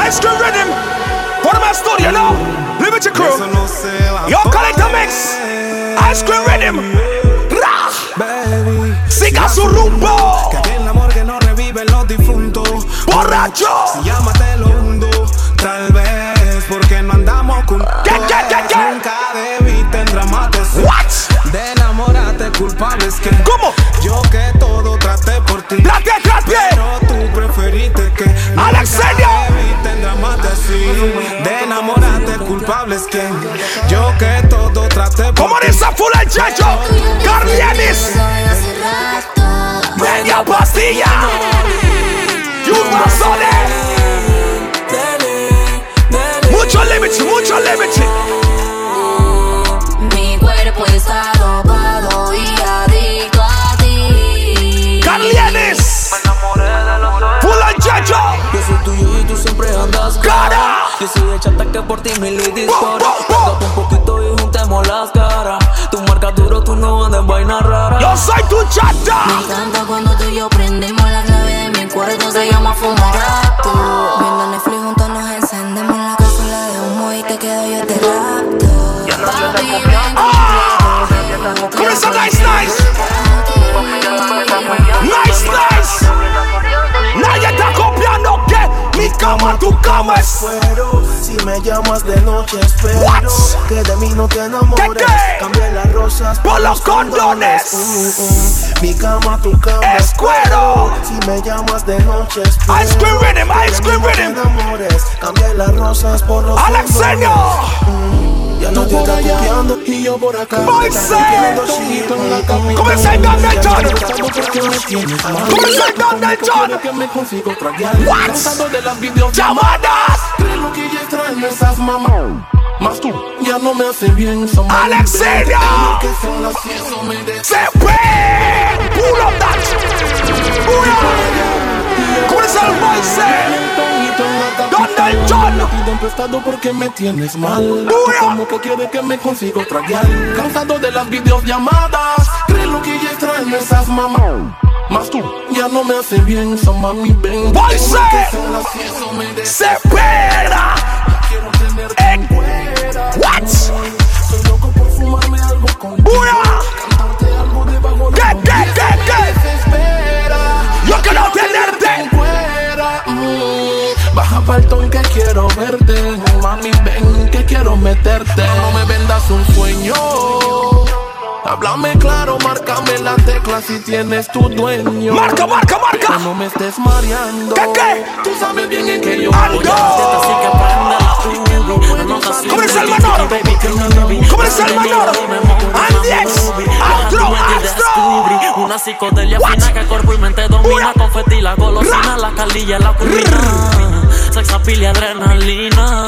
Ice cream rhythm. Forma historia, ¿no? Liberty Crew. Yo, Collector Mix. Ice cream rhythm. Ra. Siga su rumbo. Que el amor que no revive los difuntos. Borracho. Si llámate lo hundo, yo que todo traté por ¿Cómo dice Full el Checho? Carlianis. Media pastilla. Y un razones. Mucho límite, mucho límite. Mi cuerpo está dopado y adicto a ti. Carlianis. Full el Checho. Yo soy tuyo y tú siempre andas Cara. Yo soy de por ti mil y wow. Pégate un poquito y juntemos las caras. Tu marca duro, tú no andas en vaina rara. Yo soy tu chata. Me encanta cuando tú y yo prendemos la clave de mi cuarto, se llama fumarato. Viendo Netflix juntos nos encendemos la cápsula de humo y te quedo yo este rato. Papi, ven Ah. conmigo. Comienza nice, nice. Nice, nice. Nadie está copiando que mi cama, tu cama es. Si me llamas de noche espero What? que de mí no te enamores. Cambie las rosas Por los condones. Mm, mm. Mi cama, tu cama Es cuero. Si me llamas de noche espero Ice cream rhythm, que ice de cream mí no te enamores. Cambie las rosas por los Alexenio. condones. Ya no te está copiando y yo por acá. Moisés. Te está copiando, sí, con la capitana. Comienza el Don del John. Comienza el Don del John. que me consigo traguear. What? Cansado de las videos Llamadas. Creo que ya extraño esas mamás. Más tú ya no me hace bien. Son Alexia. Que son las 10 o me des- Se ve. Pull up that. Booyah. ¿Cómo es el Moise? ¿Dónde el John? Metido en prestado porque me tienes mal. Como que quiere que me consigo otra guial. Cansado de las videollamadas. Creo lo que ya extraen esas mamás. Más tú ya no me hace bien. Son mami, ven. Moise. Dime que son las 10 o me des- Se espera. Quiero tenerte En- What? Soy loco por fumarme algo con. Baja paltón que quiero verte Mami ven que quiero meterte No me vendas un sueño Háblame claro, márcame la tecla si tienes tu dueño Marca, marca, marca. No me estés mareando ¿Qué, qué? Tú sabes bien en que yo Ando. ¿Cómo es el menor? ¿Cómo es el menor? Andex. Astro, astro. Una psicodelia fina que cuerpo y mente domina. Confeti, la golosina, la calilla, la curvina. Sex appeal y adrenalina.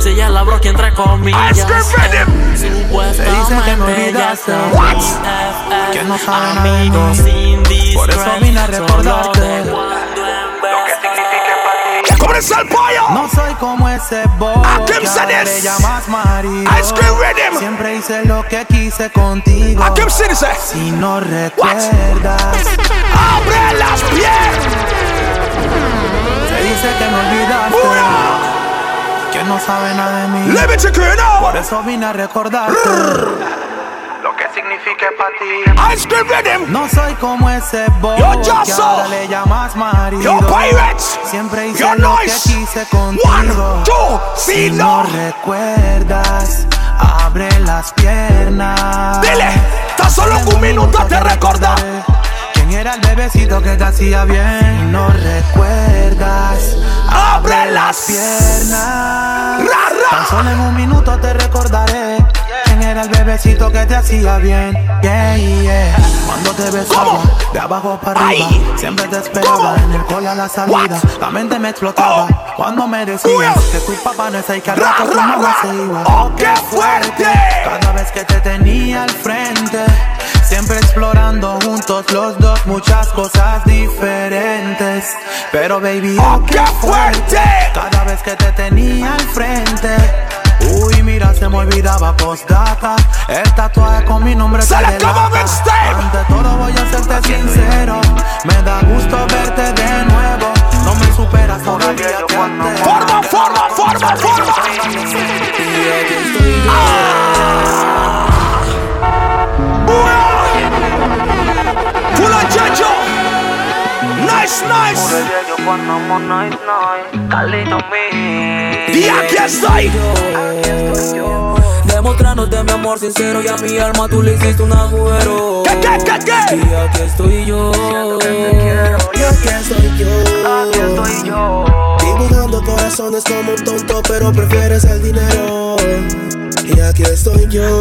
Si ella la broque entre comillas. Ice cream rhythm. Supuestamente ya está. What? BFF, Que no sabe nada de Amigos Por eso vine a recordarte. de cuando en vez. ¿Cómo es el pollo? No soy como ese bobo ¿A quién que ahora le llamas marido. Ice cream rhythm. Siempre hice lo que quise contigo. ¿A se dice? Si no recuerdas, Abre las piernas. Dice que me olvidaste. Booyah. Que no sabe nada de mí. Por eso vine a recordarte. Lo que significa para ti. Ice cream rhythm. No soy como ese bobo Yo, que ahora le llamas marido. Yo, Pirates. Siempre hice Yo, lo Noise. que quise contigo. One, two, Si no no. recuerdas, abre las piernas. Dile, tan solo un minuto te recordar. ¿Quién era el bebecito que te hacía bien? No recuerdas, Abre las piernas. Tan solo en un minuto te recordaré. ¿Quién era el bebecito que te hacía bien? Yeah, yeah. Cuando te besaba, de abajo para arriba, Ay. siempre te esperaba ¿Cómo? en el cole a la salida. What? La mente me explotaba Oh. cuando me decías que tu papá no es ahí, que al Ra, rato tu mamá se iba. Oh, qué fuerte. Cada vez que te tenía al frente, siempre explorando juntos los dos muchas cosas diferentes. Pero baby, Oh, qué fuerte. Cada vez que te tenía al frente. Uy, mira, se me olvidaba postdata. El tatuaje con mi nombre Se delata. Ante todo voy a serte sincero. Me da gusto verte de nuevo. No me superas todavía. Forma, forma, forma, forma. Nice, nice. Y aquí estoy. Demostrándote mi amor sincero y a mi alma tú le hiciste un agujero. ¿Qué, qué, qué, qué? Y aquí estoy yo. Y aquí estoy yo. Dibujando corazones como un tonto, pero prefieres el dinero. Y aquí estoy yo.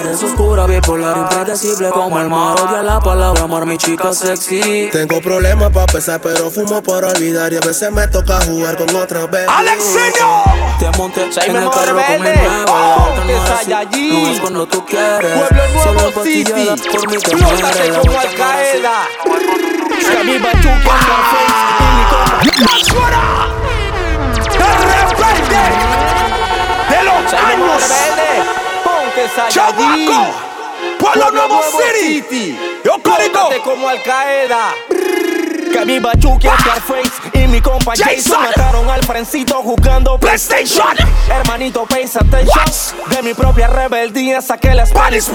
Eres oscura, bipolar, impredecible como el mar. Odia la palabra amor, mi chica sexy. Tengo problemas para pesar, pero fumo por olvidar. Y a veces me toca jugar con otra vez. Alexeño. Te monté Soy en el carro con mi. Oh, que no así, allí. No es cuando tú quieres. Pueblo Solo Nuevo empastillada, City. por mí te Flótate mueres. La como vuelta Al no era así. Qaeda. Sammy Bachuca, Scarface, y mi. ¡Suena! ¡El rebelde! ¡De los años! Saiyajin. ¡Chamaco! ¡Pueblo Nuevo City! ¡Yo código! Como Al Qaeda. Que mi Bachuki, Scarface y mi compa Jason, mataron al frencito jugando PlayStation. Hermanito, pay attention. De mi propia rebeldía saqué la Spanish.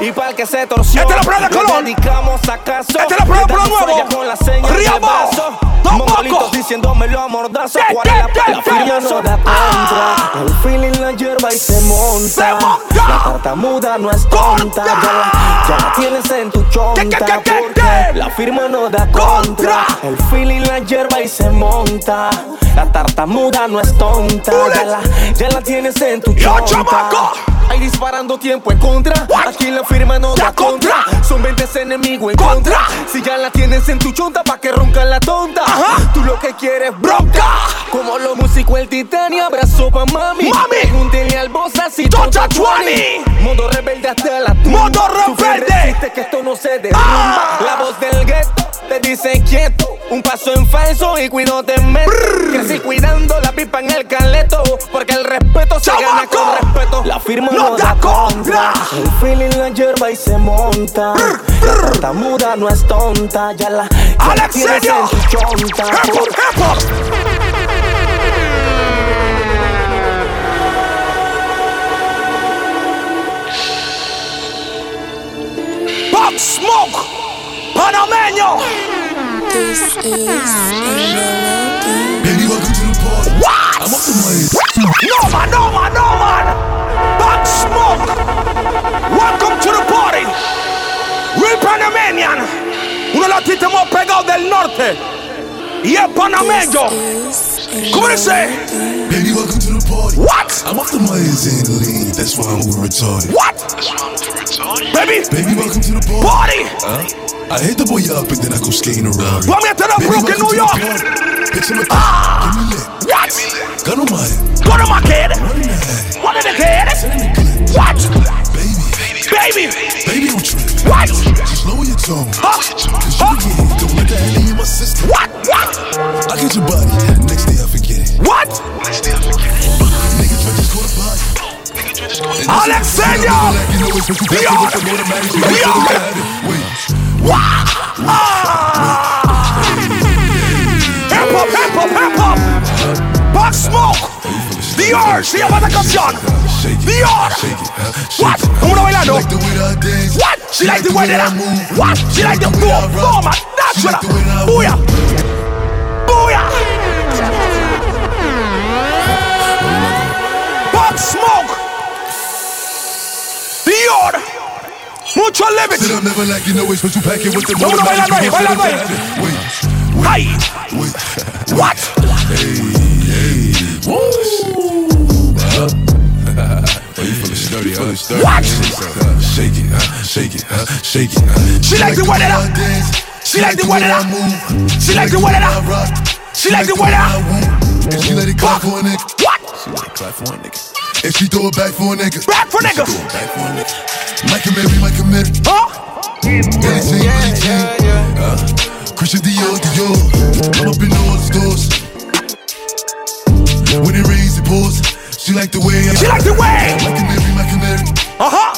Y para el que se torció, Este es la prueba de color. dedicamos acaso. Este es la prueba de nuevo. Con la seña del Riamo. brazo. Tampoco. Mongolitos diciéndomelo a mordazo. ¿Qué, ¿Cuál es la firma no da contra. El feeling la hierba y se monta. La tartamuda no es tonta. Ya la, tienes en tu chonta. ¿Qué, qué, qué, qué, porque la firma no da Contra. Contra. El feeling la hierba y se monta. La tartamuda no es tonta. Ya la, ya la tienes en tu chonta. Ahí disparando tiempo en contra. Aquí la firma no da contra. Son 20 enemigos en contra. Si ya la tienes en tu chonta, pa' que ronca la tonta. Tú lo que quieres bronca. Como los músicos, el titanio, abrazo pa' mami. Mami. Pregúntele al boss así, tonta 20. Modo rebelde hasta la tumba. Modo rebelde. que esto no se derrumba. Ah. La voz del gueto te dice quieto. Un paso en falso y cuido te meto. Crecí cuidando la pipa en el caleto. Porque el respeto se gana con respeto. La firma No no, da contra. El feeling la hierba y se monta. La tartamuda no es tonta. Ya la, ya la tienes en tu chonta. Por-. Pop Smoke, panameño. Baby, welcome to the party. What? I'm off the mic. No man, no man, no man. Pop Smoke, welcome to the party. Real Panamanian, uno de los artistas del norte. Y es panameño. ¿Cómo dice? Baby, welcome to the party. What? I'm off the Myers and lean. That's why I'm over retarded. What? Baby, Baby, welcome to the party. party. Huh? I hit the boy up and then I go skating around. Put me into the Baby, Brooklyn, New to the York. party. Picture my Ah. Give me lit. What? Gun on my head. What am I kid? One in the head. What in the kid? Ten in the clip. What? Baby, Baby. baby, don't trip. What? Just lower your tone. Huh? Cause you Huh? Let's make you dance. Let's go to Maddie. Let's go to Maddie. Wait. Hip hop, hip hop, hip hop. Box smoke. The urge. Se llama la canción. The urge. What? ¿Cómo I bailando? What? She like the way that I move. What? She like the move. Forma natural. Booyah. Mucho limit. Said I'm never like you know it's what you pack it with the Vamos a bailar ahí, automatic. bailando ahí. Wait, Ay. wait. What? Hey, hey. Woo. Huh? Oh, you feeling sturdy, huh? Sturdy. What? Shake it, huh? shake it, huh? shake it. huh? She like the way that I- dance. She like the way that I- move. She like the way that I- rock. She like the way that I- woo. She let it clap for a nigga. What? She let it clap for a nigga. And she throw it back for a nigga. Back for She niggas. throw it back for a nigga. Mike and Mary, Mike and Mary. Huh? Billie Jean, Billie Jean. Uh, Christian Dior, Dior. I'm up in all the stores. When it rains, it pours. She like the way I She like the way. Mike and Mary, Mike and Mary. Uh huh.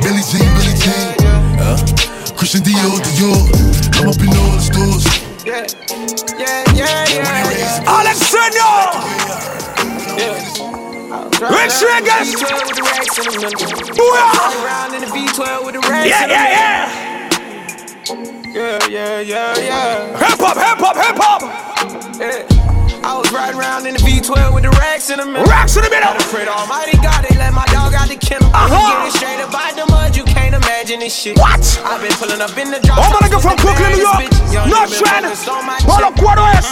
Billie Jean, Billie Jean. Uh, Christian Dior, Dior. I'm up in all the stores. Yeah, yeah, yeah, yeah. yeah. Alexander. Rich niggas. Booyah. Around in the V12 with the racks Yeah, yeah. Yeah, yeah, yeah, yeah. yeah. Hip hop, hip hop, hip hop. I was riding around in the V12 with the racks in the middle. Racks in the middle. I pray to Almighty God, they let my dog out the kennel. Uh-huh. Straight up out the mud, you can't imagine this shit. What? I've been pulling up in the drop. Oh, my nigga from Brooklyn, New York. North Trend. Polo Cuero es.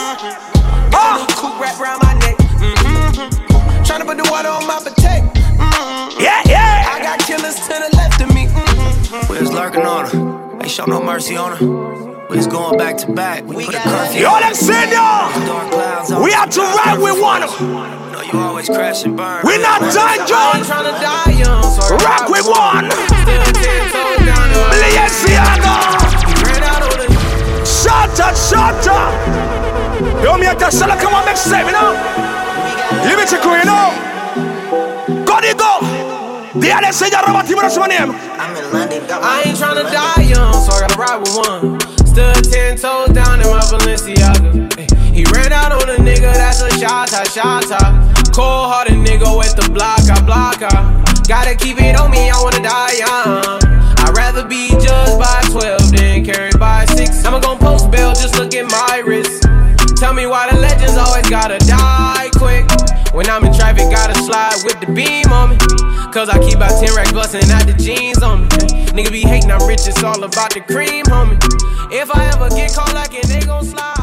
Ah. Cool wrap around my neck. Mm-hmm. Trying to put the water on my potato. Mm-hmm. Yeah, yeah. I got killers to the left of me. Mm-hmm. We was lurking on her. Ain't show no mercy on her. We was going back to back. We, put a curfew. Yo, Alexander. Dark clouds on We us. have to ride with one. Know you always crash and burn. We not done, John. ain't trying to die young, Rock ride with one. Still ten toes down and I Balenciaga. ran out on the Shata, shata. Yo, me at sala come on, make seven, you know. You be check you know. Código. The Alexander Robert Timur name. I ain't tryna die young, so I gotta ride with one. Stood ten toes down in my Balenciaga. Ay, He ran out on a nigga, that's a shot, shot, Cold hearted nigga with the block, I block, I. Gotta keep it on me, I wanna die young. I'd rather be judged by 12 than carried by 6. I'ma gon' post bail, just look at my wrist. Tell me why the legends always gotta die quick. When I'm in traffic, gotta slide with the beam on me. Cause I keep out 10 racks bustin' out the jeans on me. Nigga be hatin', I'm rich, it's all about the cream, homie. If I ever get caught like it, they gon' slide.